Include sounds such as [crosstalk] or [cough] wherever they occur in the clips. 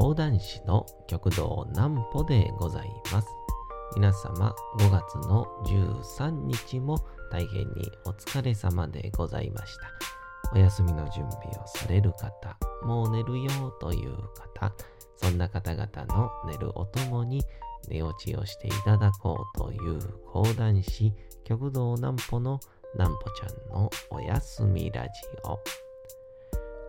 講談師の極道南歩でございます。皆様5月の13日も大変にお疲れ様でございました。お休みの準備をされる方、もう寝るよという方、そんな方々の寝るおともに寝落ちをしていただこうという講談師極道南歩の南歩ちゃんのおやすみラジオ。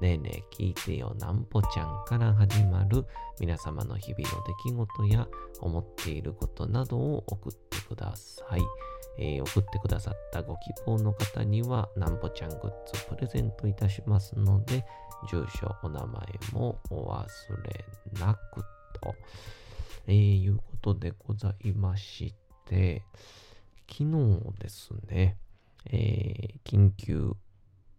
ねえねえ聞いてよなんぽちゃんから始まる皆様の日々の出来事や思っていることなどを送ってください。えー、送ってくださったご希望の方にはなんぽちゃんグッズプレゼントいたしますので、住所、お名前もお忘れなくと、えー、いうことでございまして、昨日ですね、えー、緊急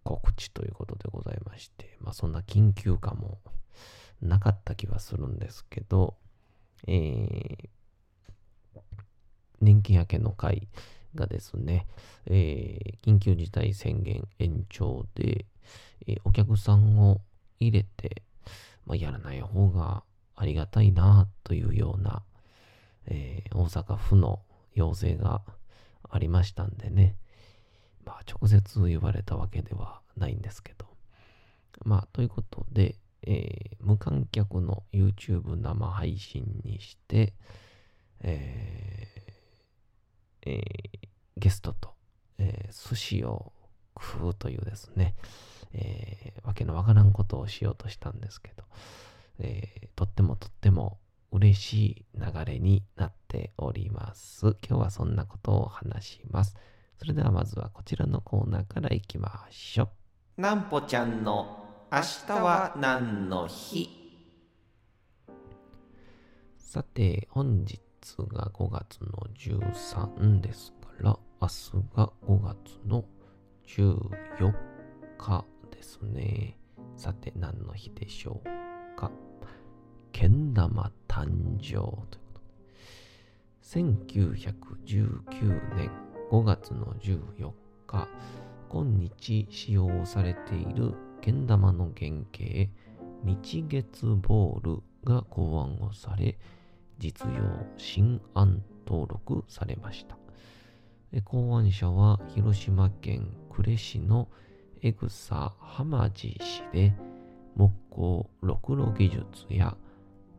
告知ということでございまして、まあそんな緊急感もなかった気はするんですけど、えー、年金明けの会がですね、えー、緊急事態宣言延長で、えー、お客さんを入れて、まあ、やらない方がありがたいなというような、えー、大阪府の要請がありましたんでね、まあ、直接言われたわけではないんですけど。まあ、ということで、えー、無観客の YouTube 生配信にして、えーえー、ゲストと、えー、寿司を食うというですね、えー、わけのわからんことをしようとしたんですけど、え、とってもとっても嬉しい流れになっております。今日はそんなことを話します。それではまずはこちらのコーナーからいきましょう。なんぽちゃんの明日は何の日？さて、本日が5月の13ですから、明日が5月の14日ですね。さて、何の日でしょうか？けん玉誕生ということで。1919年5月の14日、今日使用されているけん玉の原型、日月ボールが考案をされ、実用新案登録されました。考案者は広島県呉市の江草浜地氏で、木工ろ路技術や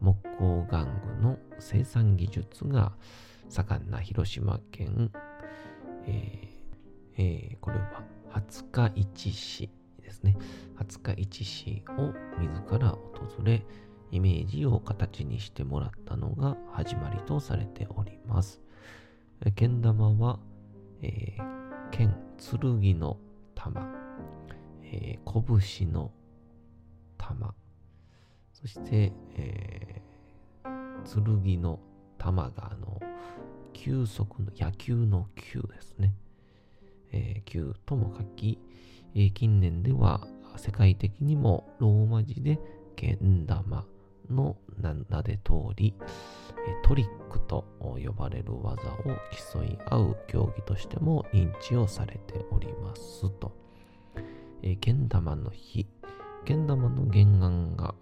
木工玩具の生産技術が盛んな広島県えーえー、これは廿日市市ですね。廿日市市を自ら訪れ、イメージを形にしてもらったのが始まりとされております。けん玉は、えー、剣、剣の玉、えー、拳の玉、そして、えー、剣の玉があの、球速の野球の球ですね。えー、球とも書き、えー、近年では世界的にもローマ字でけん玉の名で通り、トリックと呼ばれる技を競い合う競技としても認知をされておりますと。えー、けん玉の日、けん玉の原案が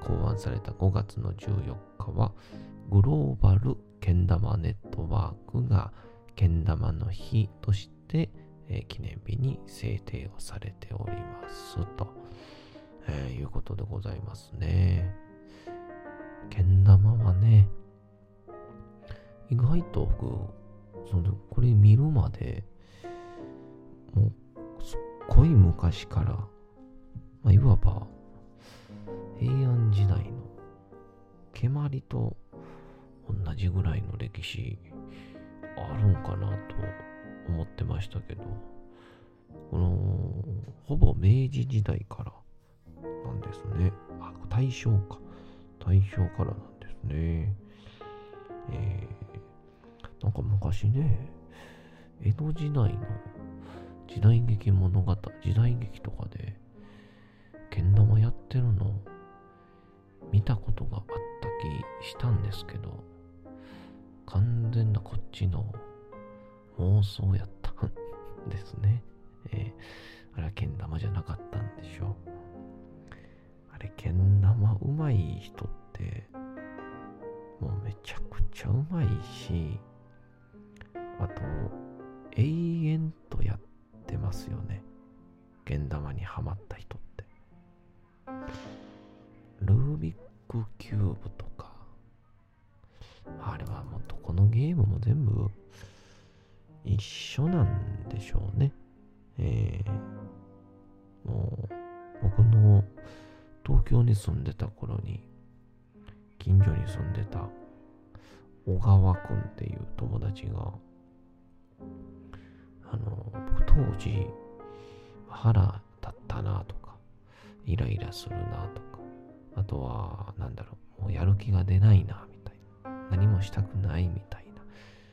考案された5月の14日は、グローバルけん玉ネットワークがけん玉の日として、えー、記念日に制定をされておりますと、えー、いうことでございますね。けん玉はね、意外と僕、そのこれ見るまで、もうすっごい昔から、まあ、いわば平安時代の蹴鞠と同じぐらいの歴史あるんかなと思ってましたけど、この、ほぼ明治時代からなんですね。あ、大正か。大正からなんですね。えー、なんか昔ね、江戸時代の時代劇物語、時代劇とかで、けん玉やってるの見たことがあった気したんですけど、完全なこっちの妄想やったん [laughs] ですね。えー、あれはけん玉じゃなかったんでしょう。あれ、けん玉うまい人って、もうめちゃくちゃうまいし、あと、永遠とやってますよね。けん玉にはまった人って。ルービックキューブとか、あれはもうどこのゲームも全部一緒なんでしょうね。えー、もう僕の東京に住んでた頃に近所に住んでた小川くんっていう友達があの僕当時腹立ったなとかイライラするなとかあとはなんだろうもうやる気が出ないなみたいな何もしたくないみたい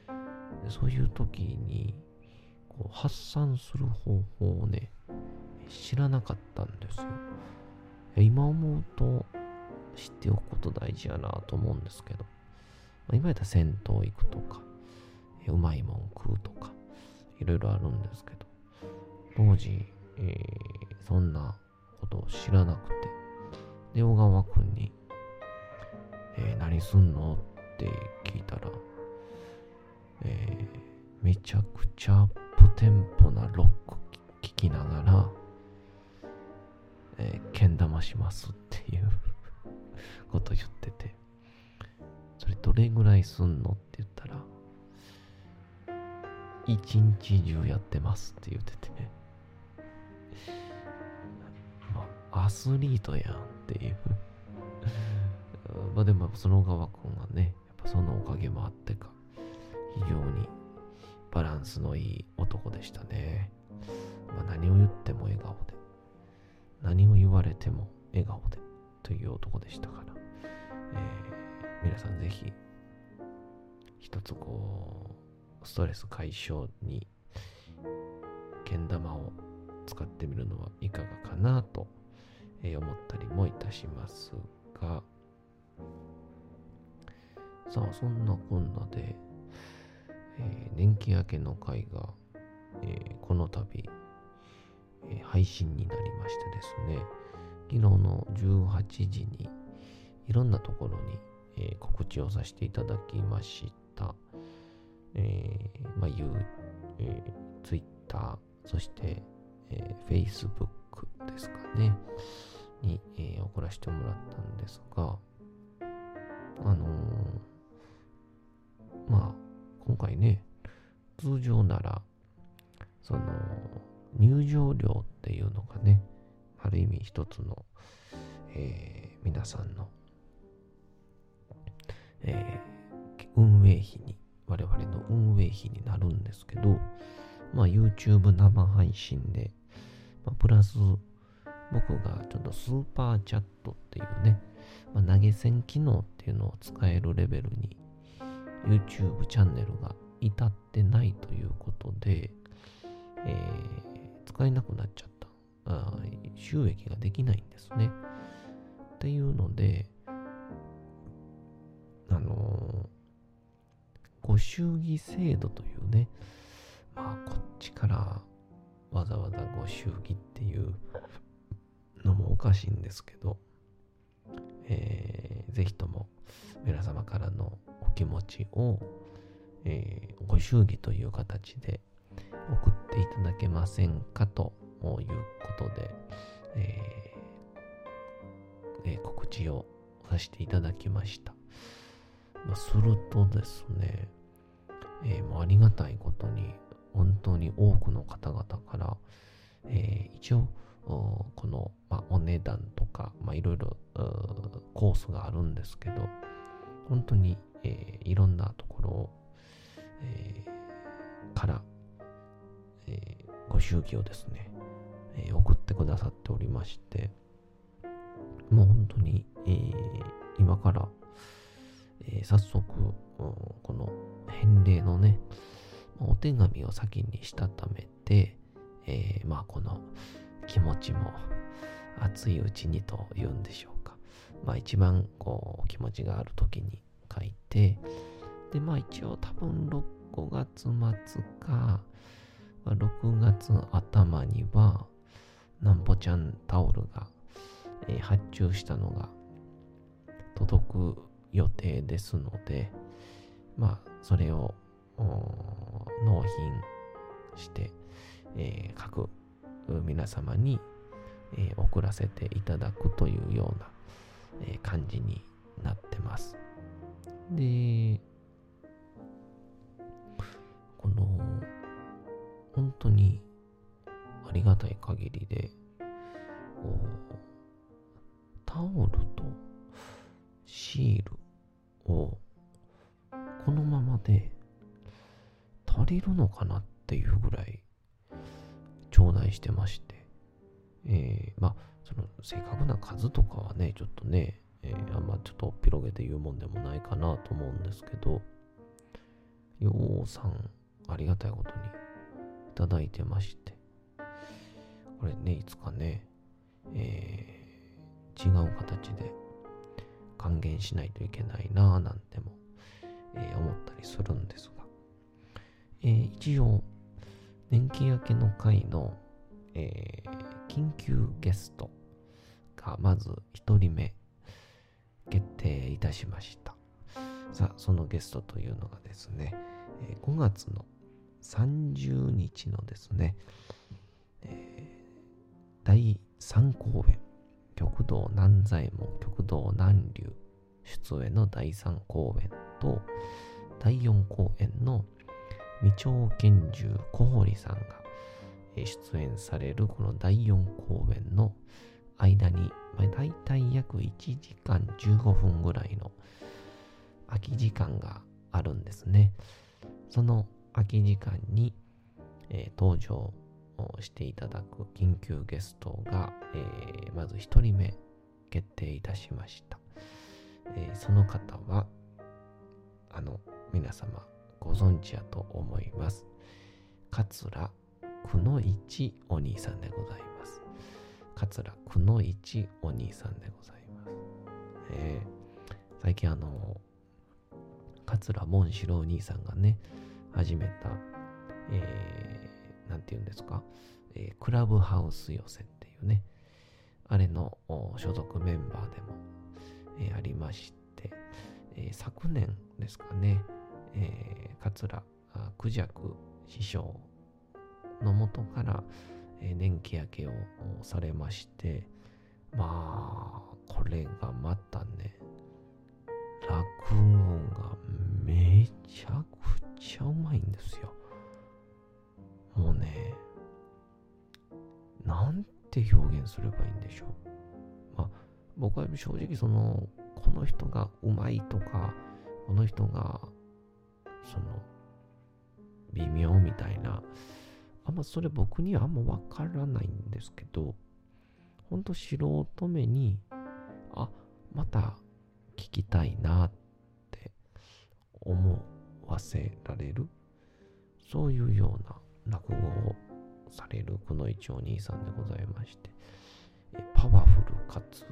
な。そういう時にこう発散する方法をね知らなかったんですよ。今思うと知っておくこと大事やなと思うんですけど、今やったら銭湯行くとか、うまいもん食うとか、いろいろあるんですけど、当時、えー、そんなことを知らなくて、で、小川くんに、えー、何すんのって聞いたら、えー、めちゃくちゃアップテンポなロック聴きながら、えー、けん玉しますっていう [laughs] こと言ってて、それどれぐらいすんのって言ったら、一日中やってますって言ってて、[laughs] まあ、アスリートやんっていう。[laughs] まあでもその川君はね、そのおかげもあってか、非常にバランスのいい男でしたね。まあ、何を言っても笑顔で、何を言われても笑顔でという男でしたから。えー、皆さんぜひ、一つこう、ストレス解消に、けん玉を使ってみるのはいかがかなと、思ったりもいたしますが、さあ、そんなこんなで、えー、年季明けの会が、えー、この度、えー、配信になりましてですね、昨日の18時に、いろんなところに、え、告知をさせていただきました。え、まあ、いう、え、Twitter、そして、え、Facebook ですかね、に、えー、送らせてもらったんですが、あのー、まあ、今回ね、通常なら、その、入場料っていうのがね、ある意味一つの、えー、皆さんのえー、運営費に、我々の運営費になるんですけど、まあ YouTube 生配信で、まあ、プラス僕がちょっとスーパーチャットっていうね、まあ、投げ銭機能っていうのを使えるレベルに YouTube チャンネルが至ってないということで、えー、使えなくなっちゃったあ。収益ができないんですね。っていうので、あのご祝儀制度というね、まあこっちからわざわざご祝儀っていうのもおかしいんですけど、えー、ぜひとも皆様からの気持ちを、えー、ご祝儀という形で送っていただけませんかということで、えーえー、告知をさせていただきました。するとですね、えー、ありがたいことに、本当に多くの方々から、えー、一応、この、まあ、お値段とか、いろいろコースがあるんですけど、本当に、えー、いろんなところ、えー、から、えー、ご祝儀をですね、え、送ってくださっておりまして、もう本当に、え、今からえ、早速、この返礼のね、お手紙を先にしたためて、え、まあこの気持ちも熱いうちにと言うんでしょうか。まあ一番こう気持ちがある時に書いて、でまあ一応多分5月末か、6月頭には、なんぼちゃんタオルが、えー、発注したのが届く予定ですので、まあ、それを納品して、えー、各皆様に、えー、送らせていただくというような、え、感じになってます。で、この、本当にありがたい限りで、タオルとシールをこのままで足りるのかなっていうぐらい頂戴してまして、えー、まあ、その正確な数とかはね、ちょっとね、えー、あんまちょっと広げて言うもんでもないかなと思うんですけど、ようさん、ありがたいことにいただいてまして、これね、いつかね、えー、違う形で還元しないといけないなぁなんても、えー、思ったりするんですが、えー、一応、年季明けの会の、えー、緊急ゲストがまず1人目決定いたしました。さあ、そのゲストというのがですね、5月の30日のですね、えー、第3公演、極道南左衛門、極道南流出演の第3公演と、第4公演の未長拳銃小堀さんが出演されるこの第4公演の間に、まあ、大体約1時間15分ぐらいの空き時間があるんですね。その空き時間に、えー、登場していただく緊急ゲストが、えー、まず1人目決定いたしました。えー、その方は、あの、皆様ご存知やと思います。桂くの一お兄さんでございます。桂くの一お兄さんでございます。えー、最近あの、桂門四郎兄さんがね、始めた、えー、なんて言うんですか、えー、クラブハウス予選っていうね、あれの所属メンバーでも、えー、ありまして、えー、昨年ですかね、えー、桂九尺師匠のもとから、年季明けをされまして、まあ、これがまたね、落語がめちゃくちゃうまいんですよ。もうね、なんて表現すればいいんでしょう。まあ、僕は正直その、この人がうまいとか、この人がその、微妙みたいな、あんまそれ僕にはあんまわからないんですけど、ほんと素人目に、あ、また聞きたいなって思わせられる、そういうような落語をされるこの一お兄さんでございまして、パワフルかつ、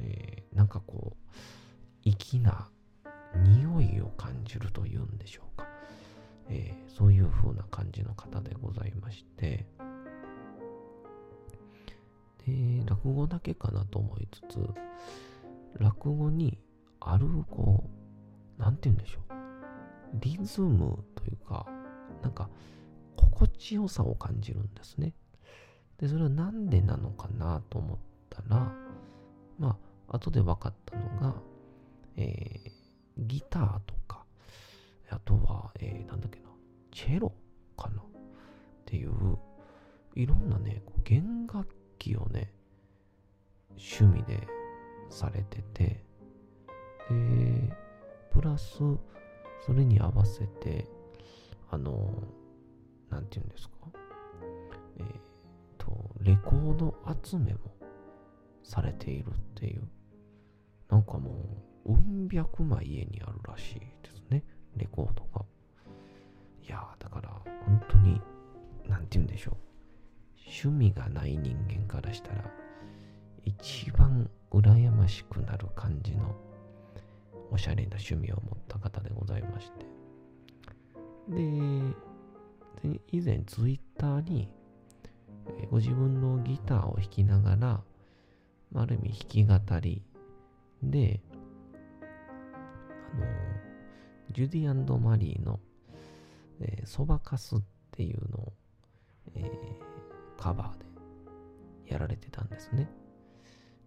えー、なんかこう、粋な匂いを感じるというんでしょうか。えー、そういう風な感じの方でございまして、で、落語だけかなと思いつつ、落語にある、こう、なんて言うんでしょう。リズムというか、なんか、心地よさを感じるんですね。で、それはなんでなのかなと思ったら、まあ、後で分かったのが、えー、ギターとか、あとは、えー、なんだっけな、チェロかな。っていう、いろんなね、弦楽器をね、趣味でされてて、で、プラス、それに合わせて、あの、なんて言うんですか、えっ、ー、と、レコード集めもされているっていう、なんかもう、うん百枚家にあるらしいです、レコードが。いや、だから本当に、なんて言うんでしょう。趣味がない人間からしたら、一番羨ましくなる感じのおしゃれな趣味を持った方でございまして。で、以前ツイッターに、ご自分のギターを弾きながら、ある意味弾き語りで、あの、ジュディアンドマリーの、えー、そばかすっていうのを、えー、カバーでやられてたんですね。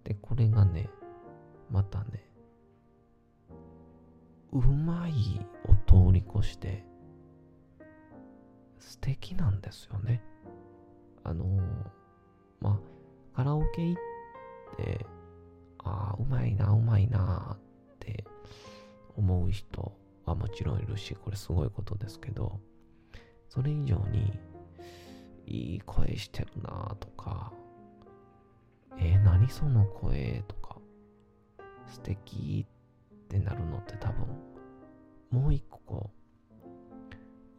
で、これがね、またね、うまいを通り越して、素敵なんですよね。あのー、まあ、カラオケ行って、ああ、うまいな、うまいなって思う人はもちろんいるし、これすごいことですけど、それ以上に、いい声してるなとか、えー、何その声とか、素敵ってなるのって多分、もう一個こ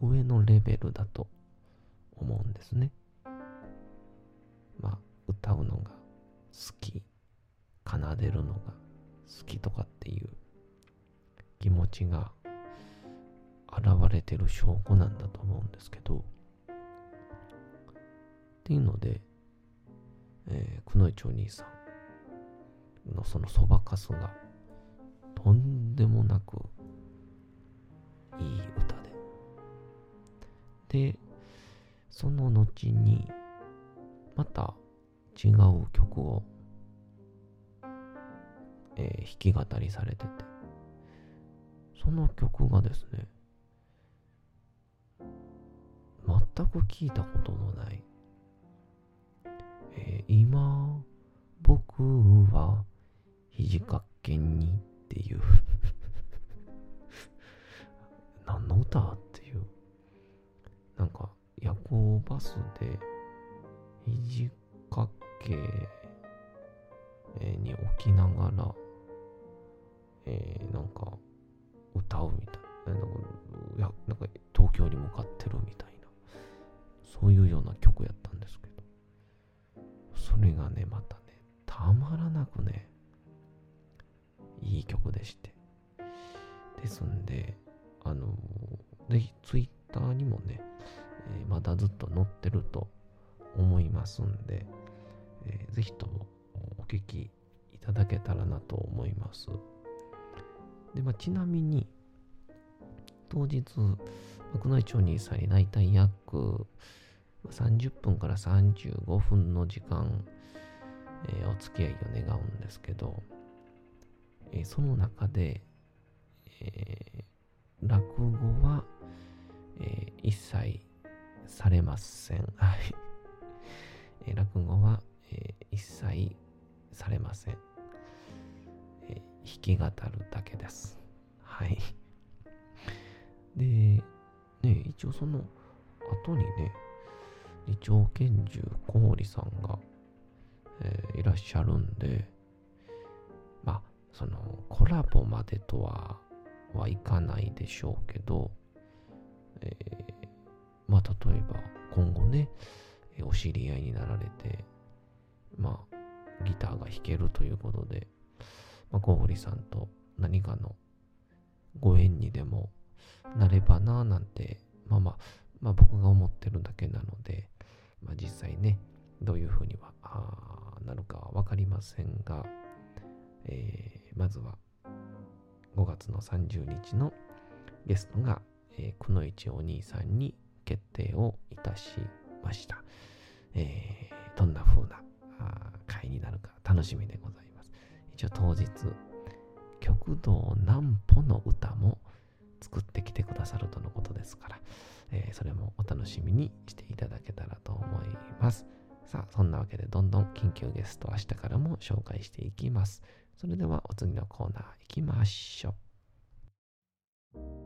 う、上のレベルだと思うんですね。まあ、歌うのが好き、奏でるのが好きとかっていう気持ちが現れてる証拠なんだと思うんですけど、っていうので、えー、くのいちお兄さんのそのそばかすがとんでもなくいい歌で。で、その後にまた違う曲を、えー、弾き語りされてて、その曲がですね、全く聞いたことのないえー、今、僕は肘掛けにっていう [laughs] 何の歌っていう。なんか、夜行バスで肘掛けに置きながら、えー、なんか歌うみたいな。なんかいやなんか東京に向かってるみたいな。そういうような曲やったんですけど。それがね、またね、たまらなくね、いい曲でして。ですんで、あの、ぜひツイッターにもね、えー、まだずっと載ってると思いますんで、えー、ぜひともお聞きいただけたらなと思います。で、まあ、ちなみに、当日、僕の一応兄さんに大体約30分から35分の時間、えー、お付き合いを願うんですけど、えー、その中で、えー、落語は、え一切されません。[laughs] はい。え落語は、え一切されません。え弾き語るだけです。はい。で、ね、一応その後にね、二丁拳銃小堀さんが、えー、いらっしゃるんで、まあ、そのコラボまでとははいかないでしょうけど、えー、まあ、例えば今後ね、お知り合いになられて、まあ、ギターが弾けるということで、まあ、小堀さんと何かのご縁にでもなればなぁなんて、まあまあ、まあ僕が思ってるだけなので、まあ、実際ね、どういうふうにはなるかは分かりませんが、えー、まずは5月の30日のゲストが、えー、くのいちお兄さんに決定をいたしました。えー、どんな風な回になるか楽しみでございます。一応当日、極道南歩の歌も作ってきてくださるとのことですから、えー、それもお楽しみにしていただけたらと思います。さあ、そんなわけでどんどん緊急ゲスト明日からも紹介していきます。それではお次のコーナー行きましょう。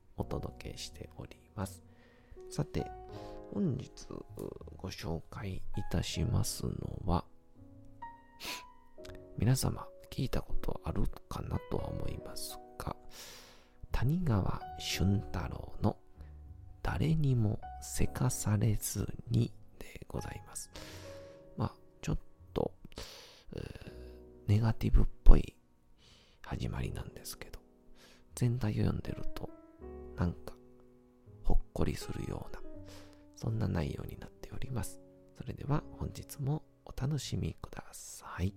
お届けしております。さて、本日ご紹介いたしますのは、皆様聞いたことあるかなとは思いますが、谷川俊太郎の誰にもせかされずにでございます。まあ、ちょっと、ネガティブっぽい始まりなんですけど、全体を読んでると、なんか、ほっこりするような、そんな内容になっております。それでは本日もお楽しみください。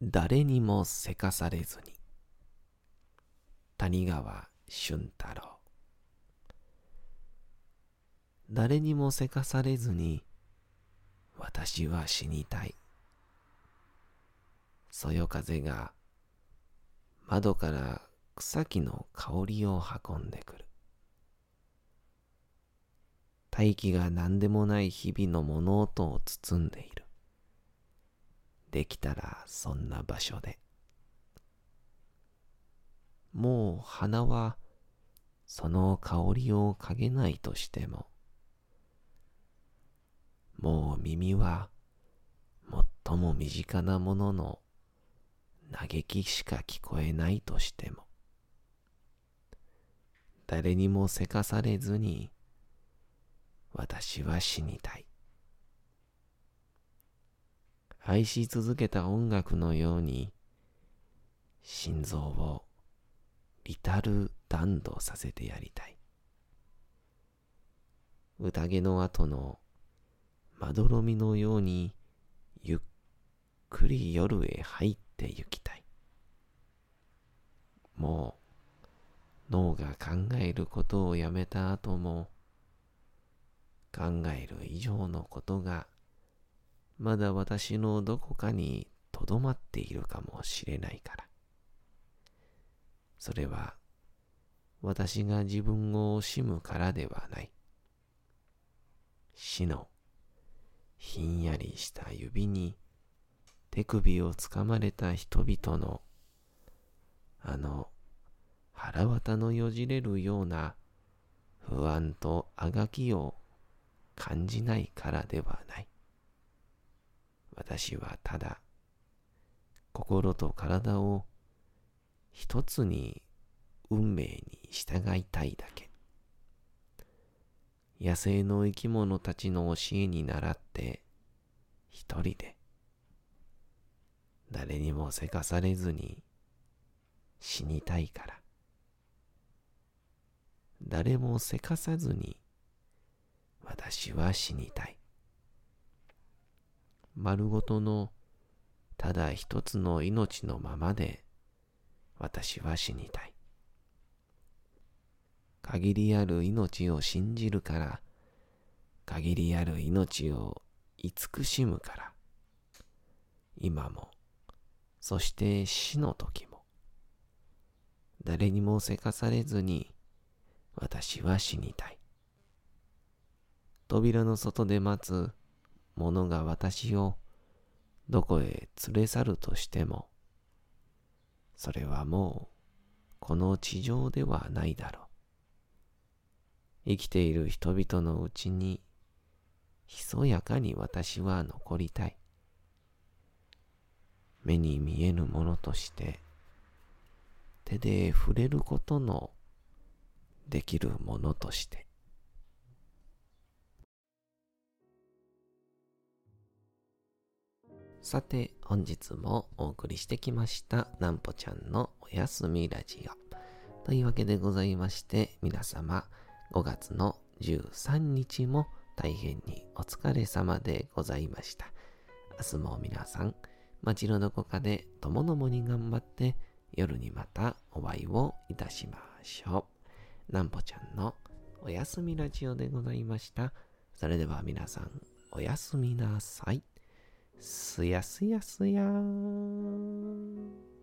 誰にもせかされずに谷川俊太郎誰にもせかされずに私は死にたい。そよ風が窓から草木の香りを運んでくる。大気が何でもない日々の物音を包んでいる。できたらそんな場所で。もう花はその香りを嗅げないとしても、もう耳は最も身近なものの嘆きしか聞こえないとしても、誰にもせかされずに私は死にたい。愛し続けた音楽のように心臓をリタルダンドさせてやりたい宴の後のまどろみのようにゆっくり夜へ入って行きたいもう脳が考えることをやめた後も考える以上のことがまだ私のどこかにとどまっているかもしれないから。それは私が自分を惜しむからではない。死のひんやりした指に手首をつかまれた人々のあの腹渡のよじれるような不安とあがきを感じないからではない。私はただ心と体を一つに運命に従いたいだけ。野生の生き物たちの教えに倣って一人で誰にもせかされずに死にたいから。誰もせかさずに私は死にたい。丸ごとのただ一つの命のままで私は死にたい。限りある命を信じるから、限りある命を慈しむから、今も、そして死の時も、誰にもせかされずに私は死にたい。扉の外で待つ者が私をどこへ連れ去るとしても、それはもうこの地上ではないだろう。生きている人々のうちに、ひそやかに私は残りたい。目に見えぬものとして、手で触れることのできるものとして。さて、本日もお送りしてきました、なんぽちゃんのおやすみラジオ。というわけでございまして、皆様、5月の13日も大変にお疲れ様でございました。明日も皆さん、街のどこかでともどもに頑張って夜にまたお会いをいたしましょう。なんぽちゃんのおやすみラジオでございました。それでは皆さん、おやすみなさい。すやすやすやーん。